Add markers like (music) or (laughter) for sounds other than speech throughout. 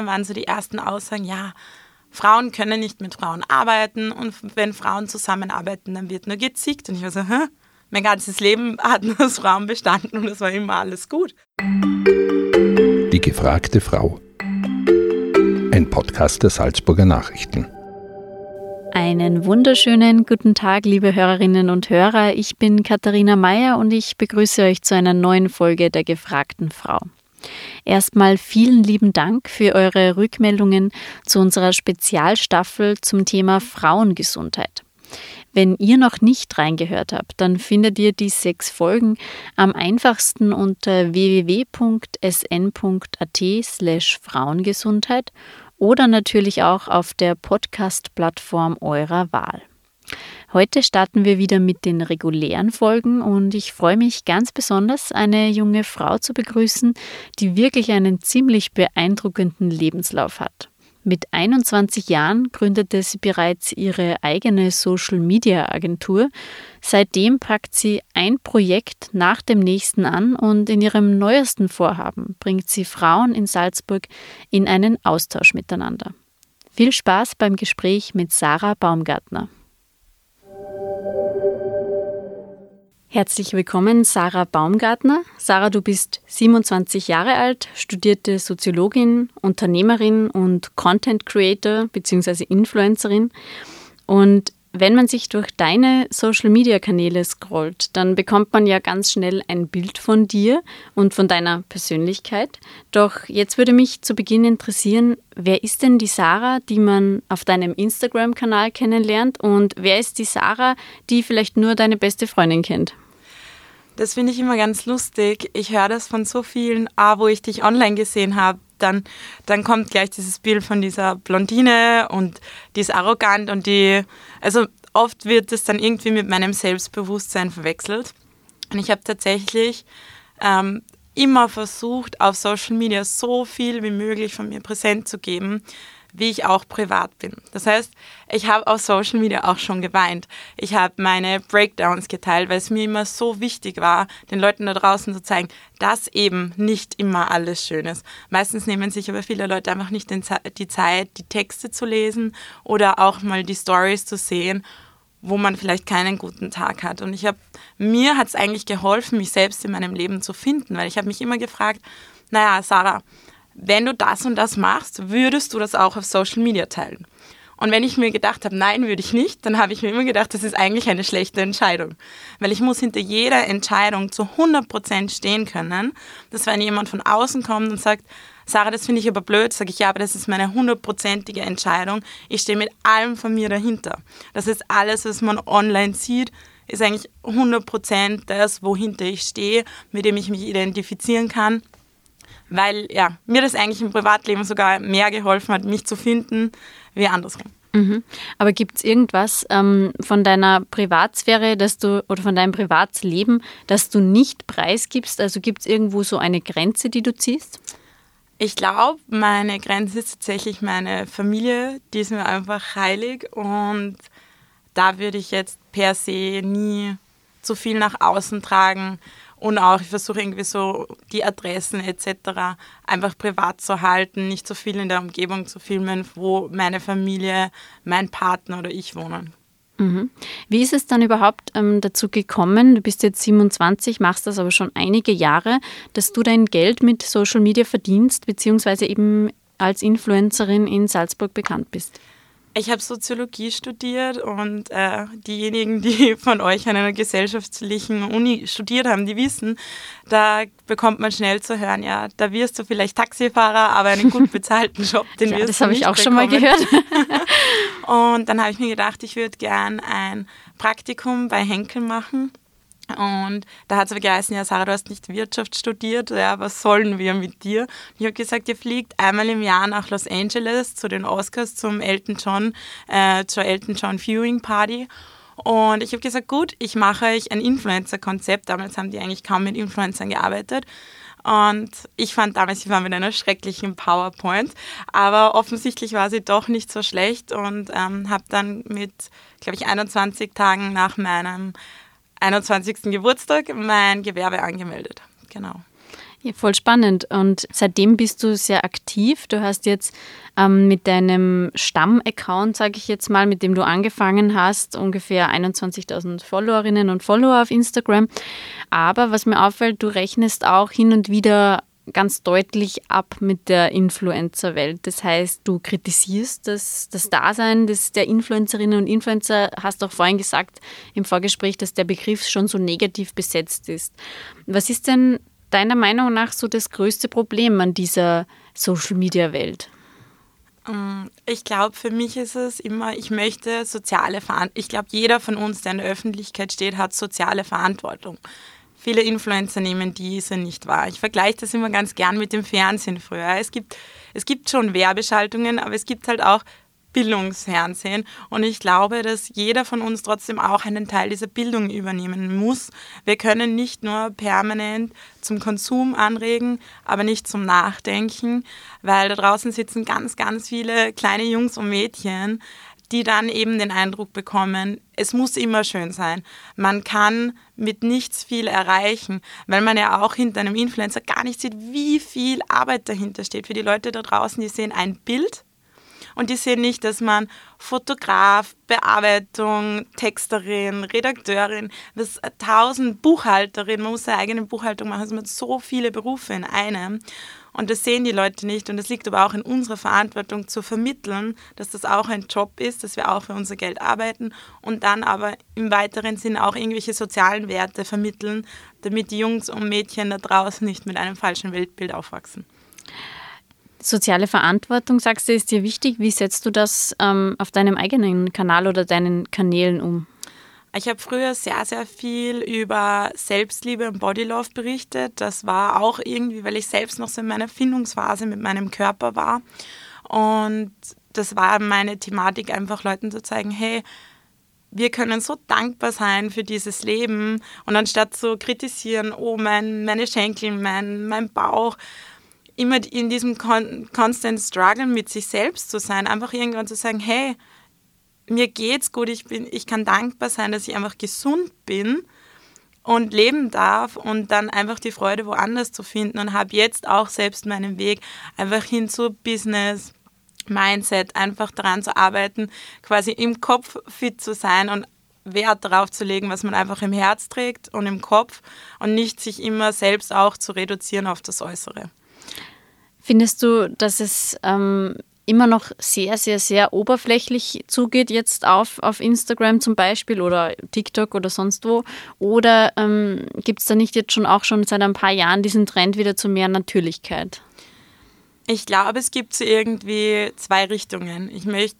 2015 waren so die ersten Aussagen, ja, Frauen können nicht mit Frauen arbeiten und wenn Frauen zusammenarbeiten, dann wird nur gezickt. Und ich war so, Hä? mein ganzes Leben hat nur aus Frauen bestanden und es war immer alles gut. Die gefragte Frau. Ein Podcast der Salzburger Nachrichten. Einen wunderschönen guten Tag, liebe Hörerinnen und Hörer. Ich bin Katharina Mayer und ich begrüße euch zu einer neuen Folge der gefragten Frau. Erstmal vielen lieben Dank für eure Rückmeldungen zu unserer Spezialstaffel zum Thema Frauengesundheit. Wenn ihr noch nicht reingehört habt, dann findet ihr die sechs Folgen am einfachsten unter www.sn.at slash Frauengesundheit oder natürlich auch auf der Podcast-Plattform eurer Wahl. Heute starten wir wieder mit den regulären Folgen und ich freue mich ganz besonders, eine junge Frau zu begrüßen, die wirklich einen ziemlich beeindruckenden Lebenslauf hat. Mit 21 Jahren gründete sie bereits ihre eigene Social-Media-Agentur. Seitdem packt sie ein Projekt nach dem nächsten an und in ihrem neuesten Vorhaben bringt sie Frauen in Salzburg in einen Austausch miteinander. Viel Spaß beim Gespräch mit Sarah Baumgartner. Herzlich willkommen, Sarah Baumgartner. Sarah, du bist 27 Jahre alt, studierte Soziologin, Unternehmerin und Content Creator bzw. Influencerin. Und wenn man sich durch deine Social-Media-Kanäle scrollt, dann bekommt man ja ganz schnell ein Bild von dir und von deiner Persönlichkeit. Doch jetzt würde mich zu Beginn interessieren, wer ist denn die Sarah, die man auf deinem Instagram-Kanal kennenlernt und wer ist die Sarah, die vielleicht nur deine beste Freundin kennt? Das finde ich immer ganz lustig. Ich höre das von so vielen, ah, wo ich dich online gesehen habe, dann, dann kommt gleich dieses Bild von dieser Blondine und die ist arrogant und die, also oft wird es dann irgendwie mit meinem Selbstbewusstsein verwechselt. Und ich habe tatsächlich ähm, immer versucht, auf Social Media so viel wie möglich von mir präsent zu geben, wie ich auch privat bin. Das heißt, ich habe auf Social Media auch schon geweint. Ich habe meine Breakdowns geteilt, weil es mir immer so wichtig war, den Leuten da draußen zu zeigen, dass eben nicht immer alles schön ist. Meistens nehmen sich aber viele Leute einfach nicht die Zeit, die Texte zu lesen oder auch mal die Stories zu sehen wo man vielleicht keinen guten Tag hat. Und ich habe, mir hat es eigentlich geholfen, mich selbst in meinem Leben zu finden, weil ich habe mich immer gefragt, naja, Sarah, wenn du das und das machst, würdest du das auch auf Social Media teilen? Und wenn ich mir gedacht habe, nein, würde ich nicht, dann habe ich mir immer gedacht, das ist eigentlich eine schlechte Entscheidung. Weil ich muss hinter jeder Entscheidung zu 100% stehen können, dass wenn jemand von außen kommt und sagt, Sarah, das finde ich aber blöd, sage ich, ja, aber das ist meine hundertprozentige Entscheidung. Ich stehe mit allem von mir dahinter. Das ist alles, was man online sieht, ist eigentlich 100% das, wohinter ich stehe, mit dem ich mich identifizieren kann weil ja, mir das eigentlich im Privatleben sogar mehr geholfen hat, mich zu finden, wie andersrum. Mhm. Aber gibt es irgendwas ähm, von deiner Privatsphäre, dass du oder von deinem Privatsleben, das du nicht preisgibst? Also gibt es irgendwo so eine Grenze, die du ziehst? Ich glaube, meine Grenze ist tatsächlich meine Familie. Die ist mir einfach heilig und da würde ich jetzt per se nie zu viel nach außen tragen. Und auch, ich versuche irgendwie so die Adressen etc. einfach privat zu halten, nicht so viel in der Umgebung zu filmen, wo meine Familie, mein Partner oder ich wohnen. Mhm. Wie ist es dann überhaupt ähm, dazu gekommen? Du bist jetzt 27, machst das aber schon einige Jahre, dass du dein Geld mit Social Media verdienst, beziehungsweise eben als Influencerin in Salzburg bekannt bist. Ich habe Soziologie studiert und äh, diejenigen, die (laughs) von euch an einer gesellschaftlichen Uni studiert haben, die wissen, da bekommt man schnell zu hören, ja, da wirst du vielleicht Taxifahrer, aber einen gut (laughs) bezahlten Job, den ja, wirst das du habe ich auch bekommen. schon mal gehört. (laughs) und dann habe ich mir gedacht, ich würde gern ein Praktikum bei Henkel machen und da hat es geheißen, ja Sarah, du hast nicht Wirtschaft studiert, ja, was sollen wir mit dir? ich habe gesagt, ihr fliegt einmal im Jahr nach Los Angeles zu den Oscars, zum Elton John, äh, zur Elton John Viewing Party. Und ich habe gesagt, gut, ich mache euch ein Influencer-Konzept. Damals haben die eigentlich kaum mit Influencern gearbeitet. Und ich fand damals, ich war mit einer schrecklichen PowerPoint, aber offensichtlich war sie doch nicht so schlecht und ähm, habe dann mit, glaube ich, 21 Tagen nach meinem 21. Geburtstag mein Gewerbe angemeldet. Genau. Ja, voll spannend. Und seitdem bist du sehr aktiv. Du hast jetzt ähm, mit deinem Stamm-Account, sage ich jetzt mal, mit dem du angefangen hast, ungefähr 21.000 Followerinnen und Follower auf Instagram. Aber was mir auffällt, du rechnest auch hin und wieder ganz deutlich ab mit der Influencer-Welt. Das heißt, du kritisierst das, das Dasein des, der Influencerinnen und Influencer, hast auch vorhin gesagt im Vorgespräch, dass der Begriff schon so negativ besetzt ist. Was ist denn deiner Meinung nach so das größte Problem an dieser Social-Media-Welt? Ähm, ich glaube, für mich ist es immer, ich möchte soziale Verantwortung. Ich glaube, jeder von uns, der in der Öffentlichkeit steht, hat soziale Verantwortung. Viele Influencer nehmen diese nicht wahr. Ich vergleiche das immer ganz gern mit dem Fernsehen früher. Es gibt, es gibt schon Werbeschaltungen, aber es gibt halt auch Bildungsfernsehen. Und ich glaube, dass jeder von uns trotzdem auch einen Teil dieser Bildung übernehmen muss. Wir können nicht nur permanent zum Konsum anregen, aber nicht zum Nachdenken, weil da draußen sitzen ganz, ganz viele kleine Jungs und Mädchen, die dann eben den Eindruck bekommen, es muss immer schön sein. Man kann mit nichts viel erreichen, weil man ja auch hinter einem Influencer gar nicht sieht, wie viel Arbeit dahinter steht. Für die Leute da draußen, die sehen ein Bild und die sehen nicht, dass man Fotograf, Bearbeitung, Texterin, Redakteurin, das tausend Buchhalterin, man muss seine eigene Buchhaltung machen, also man hat so viele Berufe in einem. Und das sehen die Leute nicht. Und es liegt aber auch in unserer Verantwortung zu vermitteln, dass das auch ein Job ist, dass wir auch für unser Geld arbeiten und dann aber im weiteren Sinne auch irgendwelche sozialen Werte vermitteln, damit die Jungs und Mädchen da draußen nicht mit einem falschen Weltbild aufwachsen. Soziale Verantwortung, sagst du, ist dir wichtig. Wie setzt du das ähm, auf deinem eigenen Kanal oder deinen Kanälen um? Ich habe früher sehr, sehr viel über Selbstliebe und Bodylove berichtet. Das war auch irgendwie, weil ich selbst noch so in meiner Findungsphase mit meinem Körper war. Und das war meine Thematik, einfach Leuten zu zeigen, hey, wir können so dankbar sein für dieses Leben und anstatt zu kritisieren, oh, mein, meine Schenkel, mein, mein Bauch, immer in diesem constant Struggle mit sich selbst zu sein, einfach irgendwann zu sagen, hey, mir geht's gut, ich, bin, ich kann dankbar sein, dass ich einfach gesund bin und leben darf und dann einfach die Freude woanders zu finden und habe jetzt auch selbst meinen Weg einfach hin zu Business, Mindset, einfach daran zu arbeiten, quasi im Kopf fit zu sein und Wert darauf zu legen, was man einfach im Herz trägt und im Kopf und nicht sich immer selbst auch zu reduzieren auf das Äußere. Findest du, dass es ähm, immer noch sehr, sehr, sehr oberflächlich zugeht, jetzt auf, auf Instagram zum Beispiel oder TikTok oder sonst wo? Oder ähm, gibt es da nicht jetzt schon auch schon seit ein paar Jahren diesen Trend wieder zu mehr Natürlichkeit? Ich glaube, es gibt so irgendwie zwei Richtungen. Ich möchte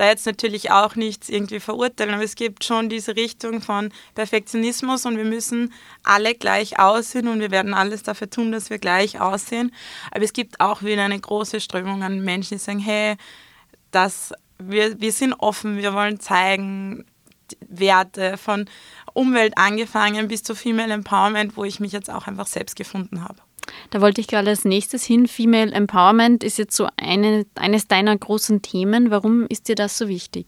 da jetzt natürlich auch nichts irgendwie verurteilen, aber es gibt schon diese Richtung von Perfektionismus und wir müssen alle gleich aussehen und wir werden alles dafür tun, dass wir gleich aussehen. Aber es gibt auch wieder eine große Strömung an Menschen, die sagen, hey, das, wir, wir sind offen, wir wollen zeigen, Werte von Umwelt angefangen bis zu Female Empowerment, wo ich mich jetzt auch einfach selbst gefunden habe. Da wollte ich gerade als nächstes hin. Female Empowerment ist jetzt so eine, eines deiner großen Themen. Warum ist dir das so wichtig?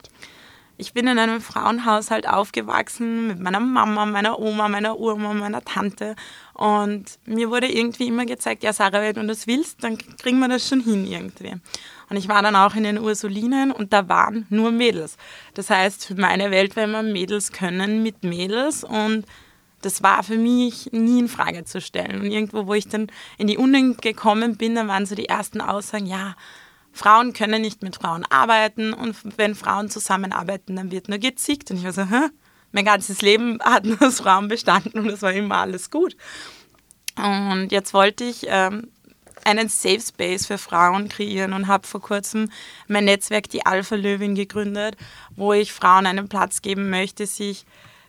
Ich bin in einem Frauenhaushalt aufgewachsen mit meiner Mama, meiner Oma, meiner Uroma, meiner Tante. Und mir wurde irgendwie immer gezeigt, ja Sarah, wenn du das willst, dann kriegen wir das schon hin irgendwie. Und ich war dann auch in den Ursulinen und da waren nur Mädels. Das heißt, für meine Welt wenn wir Mädels können mit Mädels und das war für mich nie in Frage zu stellen. Und irgendwo, wo ich dann in die Uni gekommen bin, dann waren so die ersten Aussagen, ja, Frauen können nicht mit Frauen arbeiten und wenn Frauen zusammenarbeiten, dann wird nur gezickt. Und ich war so, Hä? mein ganzes Leben hat nur aus Frauen bestanden und es war immer alles gut. Und jetzt wollte ich ähm, einen Safe Space für Frauen kreieren und habe vor kurzem mein Netzwerk Die Alpha Löwin gegründet, wo ich Frauen einen Platz geben möchte, sich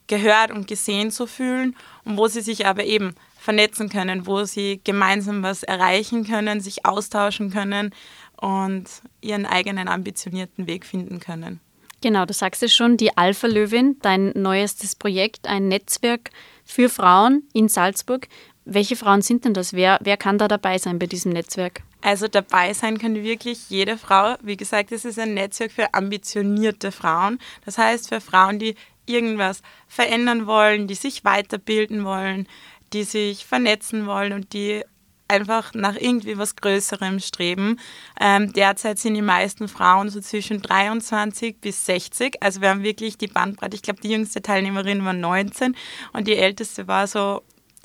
gehört und gesehen zu fühlen und wo sie sich aber eben vernetzen können, wo sie gemeinsam was erreichen können, sich austauschen können und ihren eigenen ambitionierten Weg finden können. Genau, du sagst es schon, die Alpha Löwin, dein neuestes Projekt, ein Netzwerk für Frauen in Salzburg. Welche Frauen sind denn das? Wer, wer kann da dabei sein bei diesem Netzwerk? Also dabei sein kann wirklich jede Frau. Wie gesagt, es ist ein Netzwerk für ambitionierte Frauen. Das heißt für Frauen, die irgendwas verändern wollen, die sich weiterbilden wollen, die sich vernetzen wollen und die einfach nach irgendwie was Größerem streben. Ähm, derzeit sind die meisten Frauen so zwischen 23 bis 60. Also wir haben wirklich die Bandbreite. Ich glaube, die jüngste Teilnehmerin war 19 und die älteste war so,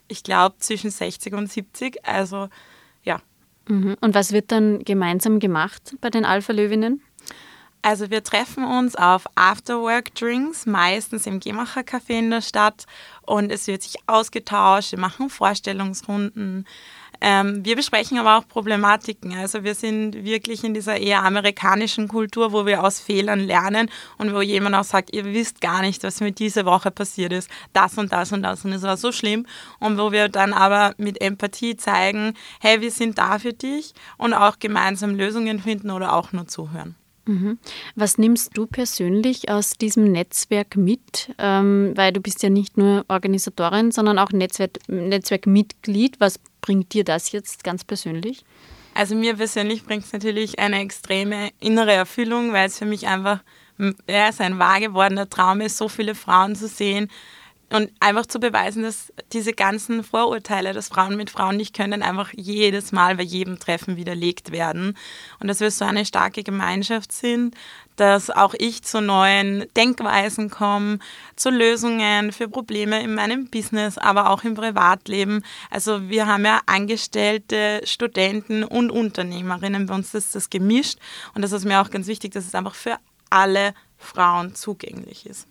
ich glaube, zwischen 60 und 70. Also ja. Mhm. Und was wird dann gemeinsam gemacht bei den Alpha-Löwinnen? Also wir treffen uns auf Afterwork-Drinks, meistens im Gemacher-Café in der Stadt und es wird sich ausgetauscht, wir machen Vorstellungsrunden. Ähm, wir besprechen aber auch Problematiken. Also wir sind wirklich in dieser eher amerikanischen Kultur, wo wir aus Fehlern lernen und wo jemand auch sagt, ihr wisst gar nicht, was mir diese Woche passiert ist. Das und das und das und es war so schlimm. Und wo wir dann aber mit Empathie zeigen, hey, wir sind da für dich und auch gemeinsam Lösungen finden oder auch nur zuhören. Mhm. Was nimmst du persönlich aus diesem Netzwerk mit? Ähm, weil du bist ja nicht nur Organisatorin, sondern auch Netzwerk, Netzwerkmitglied. Was bringt dir das jetzt ganz persönlich? Also mir persönlich bringt es natürlich eine extreme innere Erfüllung, weil es für mich einfach ja, ein wahr gewordener Traum ist, so viele Frauen zu sehen, und einfach zu beweisen, dass diese ganzen Vorurteile, dass Frauen mit Frauen nicht können, einfach jedes Mal bei jedem Treffen widerlegt werden. Und dass wir so eine starke Gemeinschaft sind, dass auch ich zu neuen Denkweisen komme, zu Lösungen für Probleme in meinem Business, aber auch im Privatleben. Also wir haben ja Angestellte, Studenten und Unternehmerinnen. Bei uns ist das gemischt. Und das ist mir auch ganz wichtig, dass es einfach für alle Frauen zugänglich ist.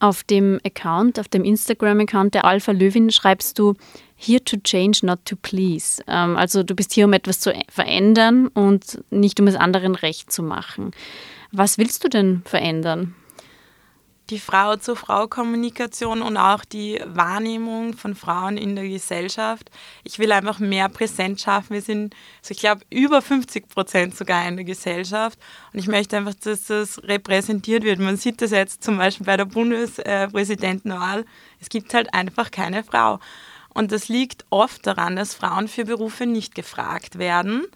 Auf dem Account, auf dem Instagram-Account der Alpha Löwin schreibst du Here to change, not to please. Ähm, also du bist hier, um etwas zu verändern und nicht um es anderen recht zu machen. Was willst du denn verändern? Die Frau-zu-Frau-Kommunikation und auch die Wahrnehmung von Frauen in der Gesellschaft. Ich will einfach mehr Präsenz schaffen. Wir sind, also ich glaube, über 50 Prozent sogar in der Gesellschaft. Und ich möchte einfach, dass das repräsentiert wird. Man sieht das jetzt zum Beispiel bei der Bundespräsidentenwahl. Es gibt halt einfach keine Frau. Und das liegt oft daran, dass Frauen für Berufe nicht gefragt werden.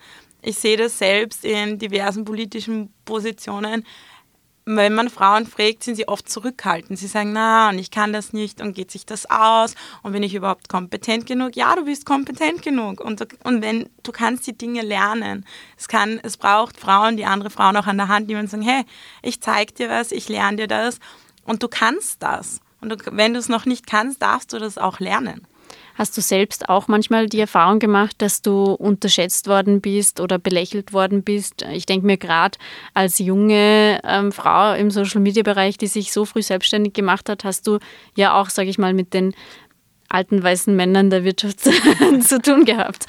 Ich sehe das selbst in diversen politischen Positionen wenn man Frauen fragt, sind sie oft zurückhaltend. Sie sagen, na, und ich kann das nicht und geht sich das aus und bin ich überhaupt kompetent genug? Ja, du bist kompetent genug und, und wenn du kannst die Dinge lernen. Es kann, es braucht Frauen, die andere Frauen auch an der Hand nehmen und sagen, hey, ich zeig dir was, ich lerne dir das und du kannst das. Und du, wenn du es noch nicht kannst, darfst du das auch lernen. Hast du selbst auch manchmal die Erfahrung gemacht, dass du unterschätzt worden bist oder belächelt worden bist? Ich denke mir gerade als junge ähm, Frau im Social-Media-Bereich, die sich so früh selbstständig gemacht hat, hast du ja auch, sage ich mal, mit den alten weißen Männern der Wirtschaft (laughs) zu tun gehabt.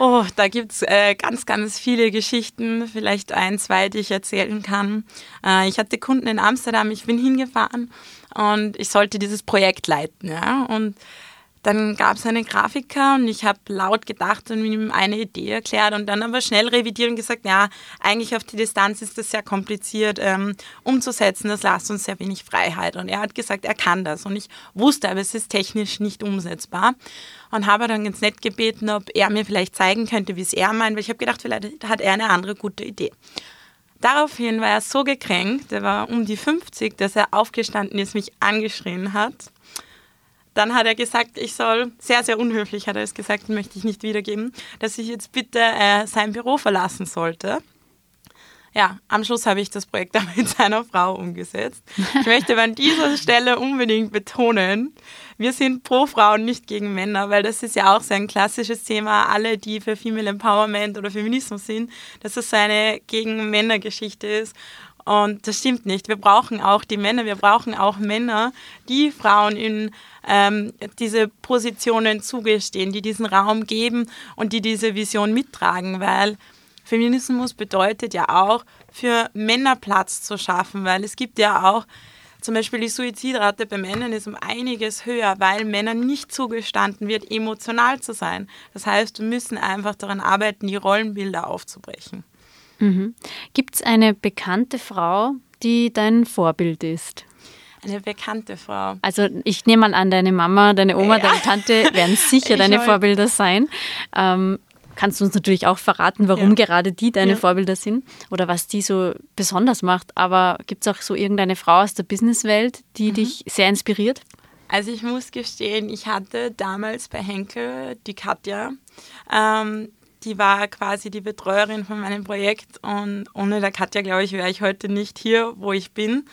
Oh, da gibt es äh, ganz, ganz viele Geschichten, vielleicht ein, zwei, die ich erzählen kann. Äh, ich hatte Kunden in Amsterdam, ich bin hingefahren und ich sollte dieses Projekt leiten. Ja? Und dann gab es einen Grafiker und ich habe laut gedacht und ihm eine Idee erklärt und dann aber schnell revidiert und gesagt, ja, eigentlich auf die Distanz ist das sehr kompliziert ähm, umzusetzen, das lasst uns sehr wenig Freiheit. Und er hat gesagt, er kann das und ich wusste, aber es ist technisch nicht umsetzbar und habe dann ganz nett gebeten, ob er mir vielleicht zeigen könnte, wie es er meint, weil ich habe gedacht, vielleicht hat er eine andere gute Idee. Daraufhin war er so gekränkt, er war um die 50, dass er aufgestanden ist, mich angeschrien hat dann hat er gesagt, ich soll, sehr, sehr unhöflich hat er es gesagt, möchte ich nicht wiedergeben, dass ich jetzt bitte äh, sein Büro verlassen sollte. Ja, am Schluss habe ich das Projekt (laughs) dann mit seiner Frau umgesetzt. Ich möchte aber an dieser Stelle unbedingt betonen, wir sind pro Frauen, nicht gegen Männer, weil das ist ja auch so ein klassisches Thema. Alle, die für Female Empowerment oder Feminismus sind, dass es so eine gegen Männer-Geschichte ist. Und das stimmt nicht. Wir brauchen auch die Männer, wir brauchen auch Männer, die Frauen in ähm, diese Positionen zugestehen, die diesen Raum geben und die diese Vision mittragen, weil Feminismus bedeutet ja auch, für Männer Platz zu schaffen, weil es gibt ja auch zum Beispiel die Suizidrate bei Männern ist um einiges höher, weil Männern nicht zugestanden wird, emotional zu sein. Das heißt, wir müssen einfach daran arbeiten, die Rollenbilder aufzubrechen. Mhm. Gibt es eine bekannte Frau, die dein Vorbild ist? Eine bekannte Frau. Also ich nehme mal an, deine Mama, deine Oma, ja. deine Tante werden (laughs) sicher deine Vorbilder sein. Ähm, kannst du uns natürlich auch verraten, warum ja. gerade die deine ja. Vorbilder sind oder was die so besonders macht. Aber gibt es auch so irgendeine Frau aus der Businesswelt, die mhm. dich sehr inspiriert? Also ich muss gestehen, ich hatte damals bei Henkel die Katja. Ähm, die war quasi die Betreuerin von meinem Projekt und ohne der Katja, glaube ich, wäre ich heute nicht hier, wo ich bin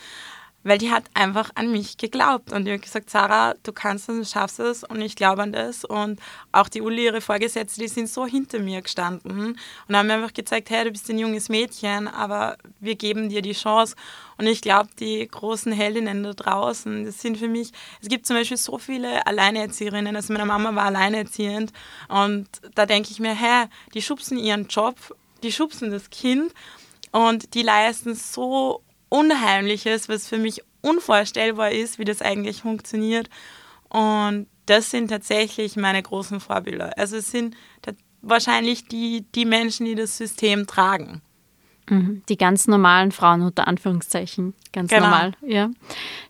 weil die hat einfach an mich geglaubt und die hat gesagt, Sarah, du kannst es, du schaffst es und ich glaube an das. Und auch die Uli, ihre Vorgesetzte, die sind so hinter mir gestanden und haben mir einfach gezeigt, hey, du bist ein junges Mädchen, aber wir geben dir die Chance. Und ich glaube, die großen Heldinnen da draußen, das sind für mich, es gibt zum Beispiel so viele Alleinerzieherinnen, also meine Mama war alleinerziehend und da denke ich mir, hey, die schubsen ihren Job, die schubsen das Kind und die leisten so Unheimliches, was für mich unvorstellbar ist, wie das eigentlich funktioniert. Und das sind tatsächlich meine großen Vorbilder. Also es sind wahrscheinlich die, die Menschen, die das System tragen. Mhm. Die ganz normalen Frauen unter Anführungszeichen. Ganz genau. normal, ja.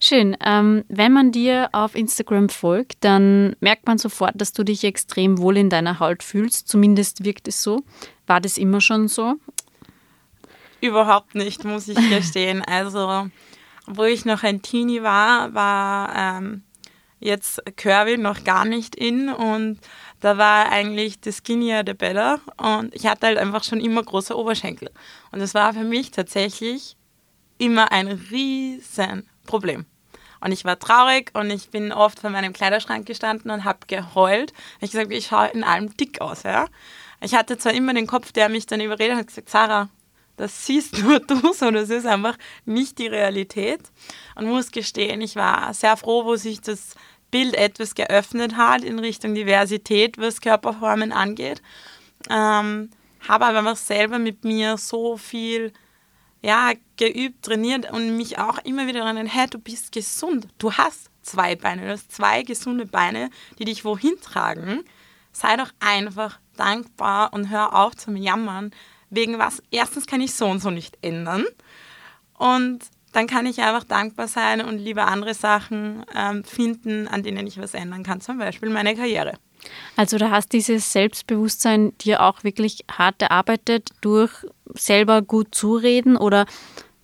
Schön. Ähm, wenn man dir auf Instagram folgt, dann merkt man sofort, dass du dich extrem wohl in deiner Haut fühlst. Zumindest wirkt es so. War das immer schon so? Überhaupt nicht, muss ich gestehen. Also, wo ich noch ein Teenie war, war ähm, jetzt Curvy noch gar nicht in und da war eigentlich das Skinnier der Better und ich hatte halt einfach schon immer große Oberschenkel. Und das war für mich tatsächlich immer ein riesen Problem. Und ich war traurig und ich bin oft vor meinem Kleiderschrank gestanden und habe geheult. Ich gesagt, ich schaue in allem dick aus. Ja? Ich hatte zwar immer den Kopf, der mich dann überredet hat, gesagt, Sarah, das siehst (laughs) nur du, sondern es ist einfach nicht die Realität. Und muss gestehen, ich war sehr froh, wo sich das Bild etwas geöffnet hat in Richtung Diversität, was Körperformen angeht. Ähm, habe aber einfach selber mit mir so viel ja, geübt, trainiert und mich auch immer wieder daran, hey, du bist gesund, du hast zwei Beine, du hast zwei gesunde Beine, die dich wohin tragen. Sei doch einfach dankbar und hör auf zum Jammern, wegen was, erstens kann ich so und so nicht ändern und dann kann ich einfach dankbar sein und lieber andere Sachen ähm, finden, an denen ich was ändern kann, zum Beispiel meine Karriere. Also du hast dieses Selbstbewusstsein dir auch wirklich hart erarbeitet durch selber gut zureden oder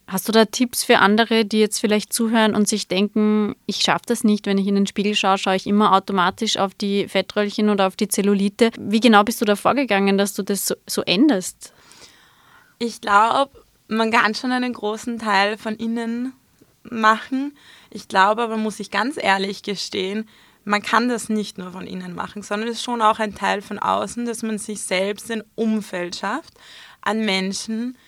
hast du da Tipps für andere, die jetzt vielleicht zuhören und sich denken, ich schaffe das nicht, wenn ich in den Spiegel schaue, schaue ich immer automatisch auf die Fettröllchen oder auf die Zellulite. Wie genau bist du da vorgegangen, dass du das so, so änderst? Ich glaube, man kann schon einen großen Teil von innen machen. Ich glaube aber, muss ich ganz ehrlich gestehen, man kann das nicht nur von innen machen, sondern es ist schon auch ein Teil von außen, dass man sich selbst ein Umfeld schafft an Menschen,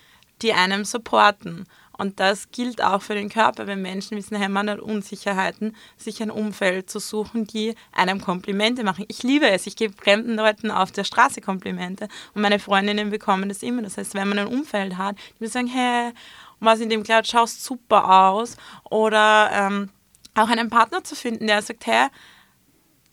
die einem supporten. Und das gilt auch für den Körper, wenn Menschen wissen, hey, man hat Unsicherheiten, sich ein Umfeld zu suchen, die einem Komplimente machen. Ich liebe es, ich gebe fremden Leuten auf der Straße Komplimente und meine Freundinnen bekommen das immer. Das heißt, wenn man ein Umfeld hat, die sagen, hey, was in dem Kleid schaust super aus oder ähm, auch einen Partner zu finden, der sagt, hey,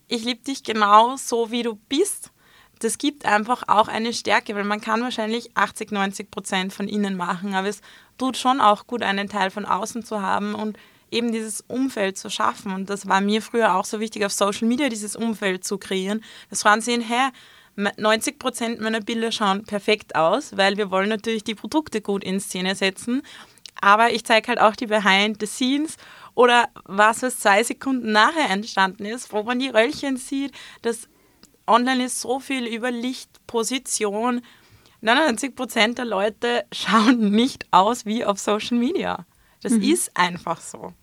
ich liebe dich genau so, wie du bist das gibt einfach auch eine Stärke, weil man kann wahrscheinlich 80, 90 Prozent von innen machen, aber es tut schon auch gut, einen Teil von außen zu haben und eben dieses Umfeld zu schaffen. Und das war mir früher auch so wichtig, auf Social Media dieses Umfeld zu kreieren, dass Frauen sehen, hä, 90 Prozent meiner Bilder schauen perfekt aus, weil wir wollen natürlich die Produkte gut in Szene setzen. Aber ich zeige halt auch die Behind the Scenes oder was, was zwei Sekunden nachher entstanden ist, wo man die Röllchen sieht. Das online ist so viel über Lichtposition, 99 Prozent der Leute schauen nicht aus wie auf Social Media. Das mhm. ist einfach so.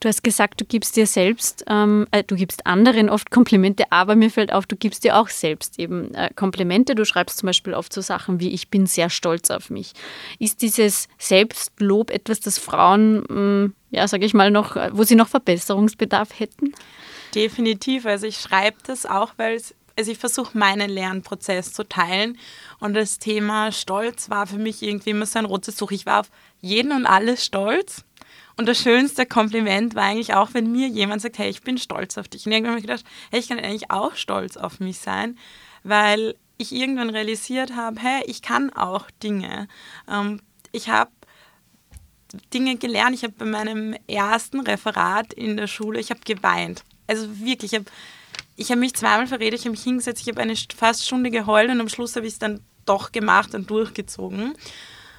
Du hast gesagt, du gibst dir selbst, ähm, äh, du gibst anderen oft Komplimente, aber mir fällt auf, du gibst dir auch selbst eben äh, Komplimente. Du schreibst zum Beispiel oft so Sachen wie, ich bin sehr stolz auf mich. Ist dieses Selbstlob etwas, das Frauen, mh, mm, ja, sage ich mal, noch, wo sie noch Verbesserungsbedarf hätten? Definitiv. Also ich schreibe das auch, weil es also ich versuche meinen Lernprozess zu teilen und das Thema Stolz war für mich irgendwie immer so ein rotes Tuch. Ich war auf jeden und alles stolz und das schönste Kompliment war eigentlich auch, wenn mir jemand sagt, hey, ich bin stolz auf dich. Und irgendwann habe ich gedacht, hey, ich kann eigentlich auch stolz auf mich sein, weil ich irgendwann realisiert habe, hey, ich kann auch Dinge. Ähm, ich habe Dinge gelernt. Ich habe bei meinem ersten Referat in der Schule, ich habe geweint. Also wirklich, ich habe ich habe mich zweimal verredet, ich habe mich hingesetzt, ich habe eine fast Stunde geheult und am Schluss habe ich es dann doch gemacht und durchgezogen.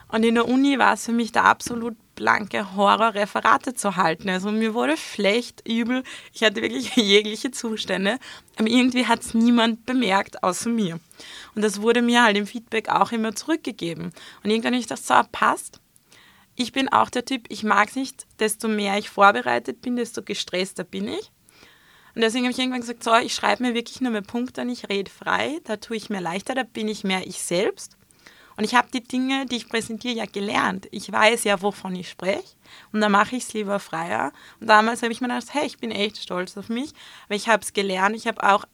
Und in der Uni war es für mich der absolut blanke Horror, Referate zu halten. Also mir wurde schlecht, übel. Ich hatte wirklich (laughs) jegliche Zustände. Aber irgendwie hat es niemand bemerkt, außer mir. Und das wurde mir halt im Feedback auch immer zurückgegeben. Und irgendwann habe ich gedacht, so, passt. Ich bin auch der Typ, ich mag es nicht, desto mehr ich vorbereitet bin, desto gestresster bin ich. Und deswegen habe ich irgendwann gesagt, so, ich schreibe mir wirklich nur mehr Punkte an, ich rede frei, da tue ich mir leichter, da bin ich mehr ich selbst. Und ich habe die Dinge, die ich präsentiere, ja gelernt. Ich weiß ja, wovon ich spreche. Und dann mache ich es lieber freier. Und damals habe ich mir gedacht, hey, ich bin echt stolz auf mich, weil ich habe es gelernt. Ich habe auch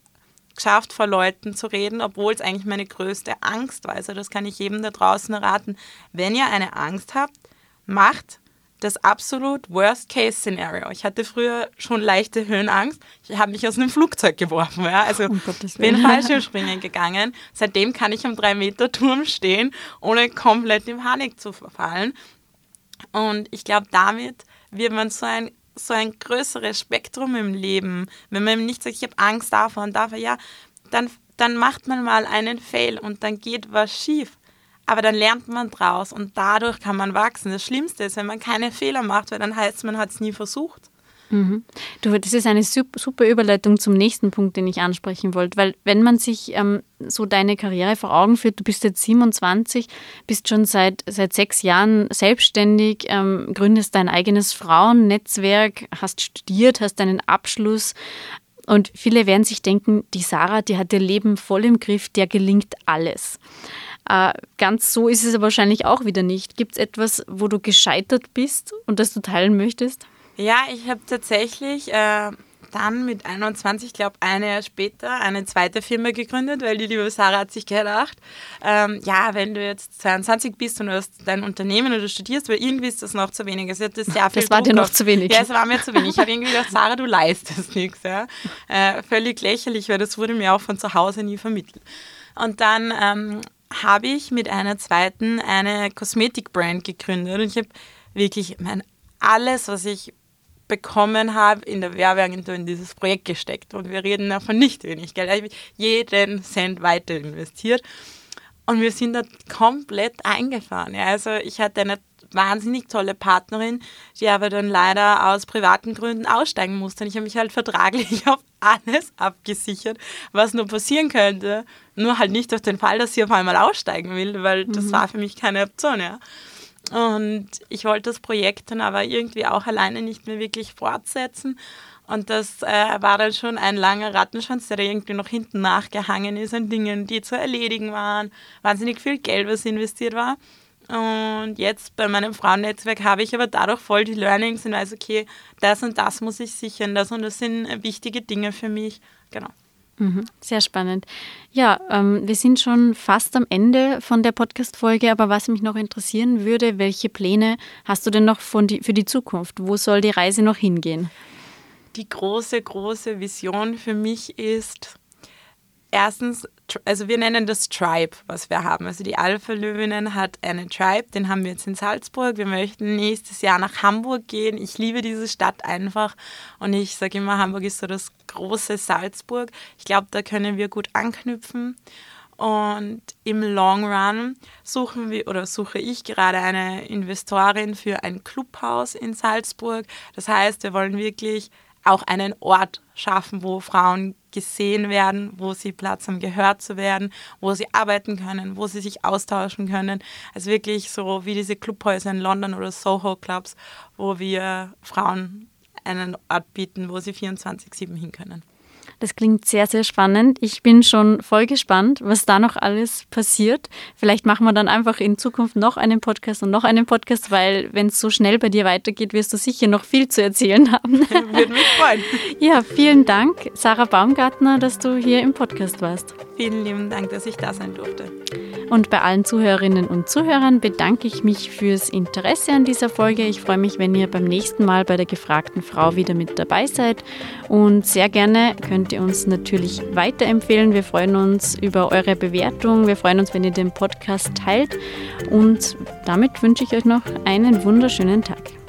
geschafft, vor Leuten zu reden, obwohl es eigentlich meine größte Angst war. Also das kann ich jedem da draußen raten. Wenn ihr eine Angst habt, macht das absolut Worst-Case-Szenario. Ich hatte früher schon leichte Höhenangst. Ich habe mich aus einem Flugzeug geworfen. Ja? Also um bin Fallschirmspringen gegangen. Seitdem kann ich am 3-Meter-Turm stehen, ohne komplett in Panik zu verfallen. Und ich glaube, damit wird man so ein, so ein größeres Spektrum im Leben. Wenn man nicht sagt, ich habe Angst davor und davor, ja, dann, dann macht man mal einen Fail und dann geht was schief. Aber dann lernt man draus und dadurch kann man wachsen. Das Schlimmste ist, wenn man keine Fehler macht, weil dann heißt es, man hat es nie versucht. Mhm. Du, das ist eine super Überleitung zum nächsten Punkt, den ich ansprechen wollte, weil wenn man sich ähm, so deine Karriere vor Augen führt, du bist jetzt 27, bist schon seit, seit sechs Jahren selbstständig, ähm, gründest dein eigenes Frauennetzwerk, hast studiert, hast deinen Abschluss und viele werden sich denken, die Sarah, die hat ihr Leben voll im Griff, der gelingt alles. Äh, ganz so ist es aber wahrscheinlich auch wieder nicht. Gibt es etwas, wo du gescheitert bist und das du teilen möchtest? Ja, ich habe tatsächlich äh, dann mit 21, glaube ein Jahr später, eine zweite Firma gegründet, weil die liebe Sarah hat sich gedacht, ähm, ja, wenn du jetzt 22 bist und du hast dein Unternehmen du studierst, weil irgendwie ist das noch zu wenig. Also das, sehr viel das war dir noch zu wenig. Ja, es war mir zu wenig. Ich habe irgendwie gedacht, Sarah, du leistest nichts. Ja? Äh, völlig lächerlich, weil das wurde mir auch von zu Hause nie vermittelt. Und dann ähm, habe ich mit einer zweiten eine Kosmetikbrand gegründet und ich habe wirklich mein alles, was ich bekommen habe, in der Werbeagentur in dieses Projekt gesteckt. Und wir reden davon nicht wenig Geld. Ich habe jeden Cent weiter investiert. Und wir sind da komplett eingefahren. Ja, also ich hatte eine wahnsinnig tolle Partnerin, die aber dann leider aus privaten Gründen aussteigen musste. Und ich habe mich halt vertraglich (laughs) auf alles abgesichert, was nur passieren könnte. Nur halt nicht auf den Fall, dass sie auf einmal aussteigen will, weil das mhm. war für mich keine Option. Ja. Und ich wollte das Projekt dann aber irgendwie auch alleine nicht mehr wirklich fortsetzen. Und das äh, war dann schon ein langer Rattenschwanz, der irgendwie noch hinten nachgehangen ist an Dingen, die zu erledigen waren. Wahnsinnig viel Geld, was investiert war. Und jetzt bei meinem Frauennetzwerk habe ich aber dadurch voll die Learnings und weiß, okay, das und das muss ich sichern, das und das sind wichtige Dinge für mich. Genau. Mhm, sehr spannend. Ja, ähm, wir sind schon fast am Ende von der Podcast-Folge, aber was mich noch interessieren würde, welche Pläne hast du denn noch die, für die Zukunft? Wo soll die Reise noch hingehen? Die große, große Vision für mich ist, erstens, also wir nennen das Tribe, was wir haben. Also die Alpha-Löwinnen hat einen Tribe, den haben wir jetzt in Salzburg. Wir möchten nächstes Jahr nach Hamburg gehen. Ich liebe diese Stadt einfach und ich sage immer, Hamburg ist so das große Salzburg. Ich glaube, da können wir gut anknüpfen. Und im Long Run suchen wir oder suche ich gerade eine Investorin für ein Clubhaus in Salzburg. Das heißt, wir wollen wirklich auch einen Ort schaffen, wo Frauen gesehen werden, wo sie Platz haben, gehört zu werden, wo sie arbeiten können, wo sie sich austauschen können. Also wirklich so wie diese Clubhäuser in London oder Soho Clubs, wo wir Frauen einen Ort bieten, wo sie 24-7 hin können. Das klingt sehr, sehr spannend. Ich bin schon voll gespannt, was da noch alles passiert. Vielleicht machen wir dann einfach in Zukunft noch einen Podcast und noch einen Podcast, weil wenn es so schnell bei dir weitergeht, wirst du sicher noch viel zu erzählen haben. (laughs) Würde mich freuen. Ja, vielen Dank, Sarah Baumgartner, dass du hier im Podcast warst. Vielen lieben Dank, dass ich da sein durfte. Und bei allen Zuhörerinnen und Zuhörern bedanke ich mich fürs Interesse an dieser Folge. Ich freue mich, wenn ihr beim nächsten Mal bei der gefragten Frau wieder mit dabei seid. Und sehr gerne könnt ihr uns natürlich weiterempfehlen. Wir freuen uns über eure Bewertung. Wir freuen uns, wenn ihr den Podcast teilt. Und damit wünsche ich euch noch einen wunderschönen Tag.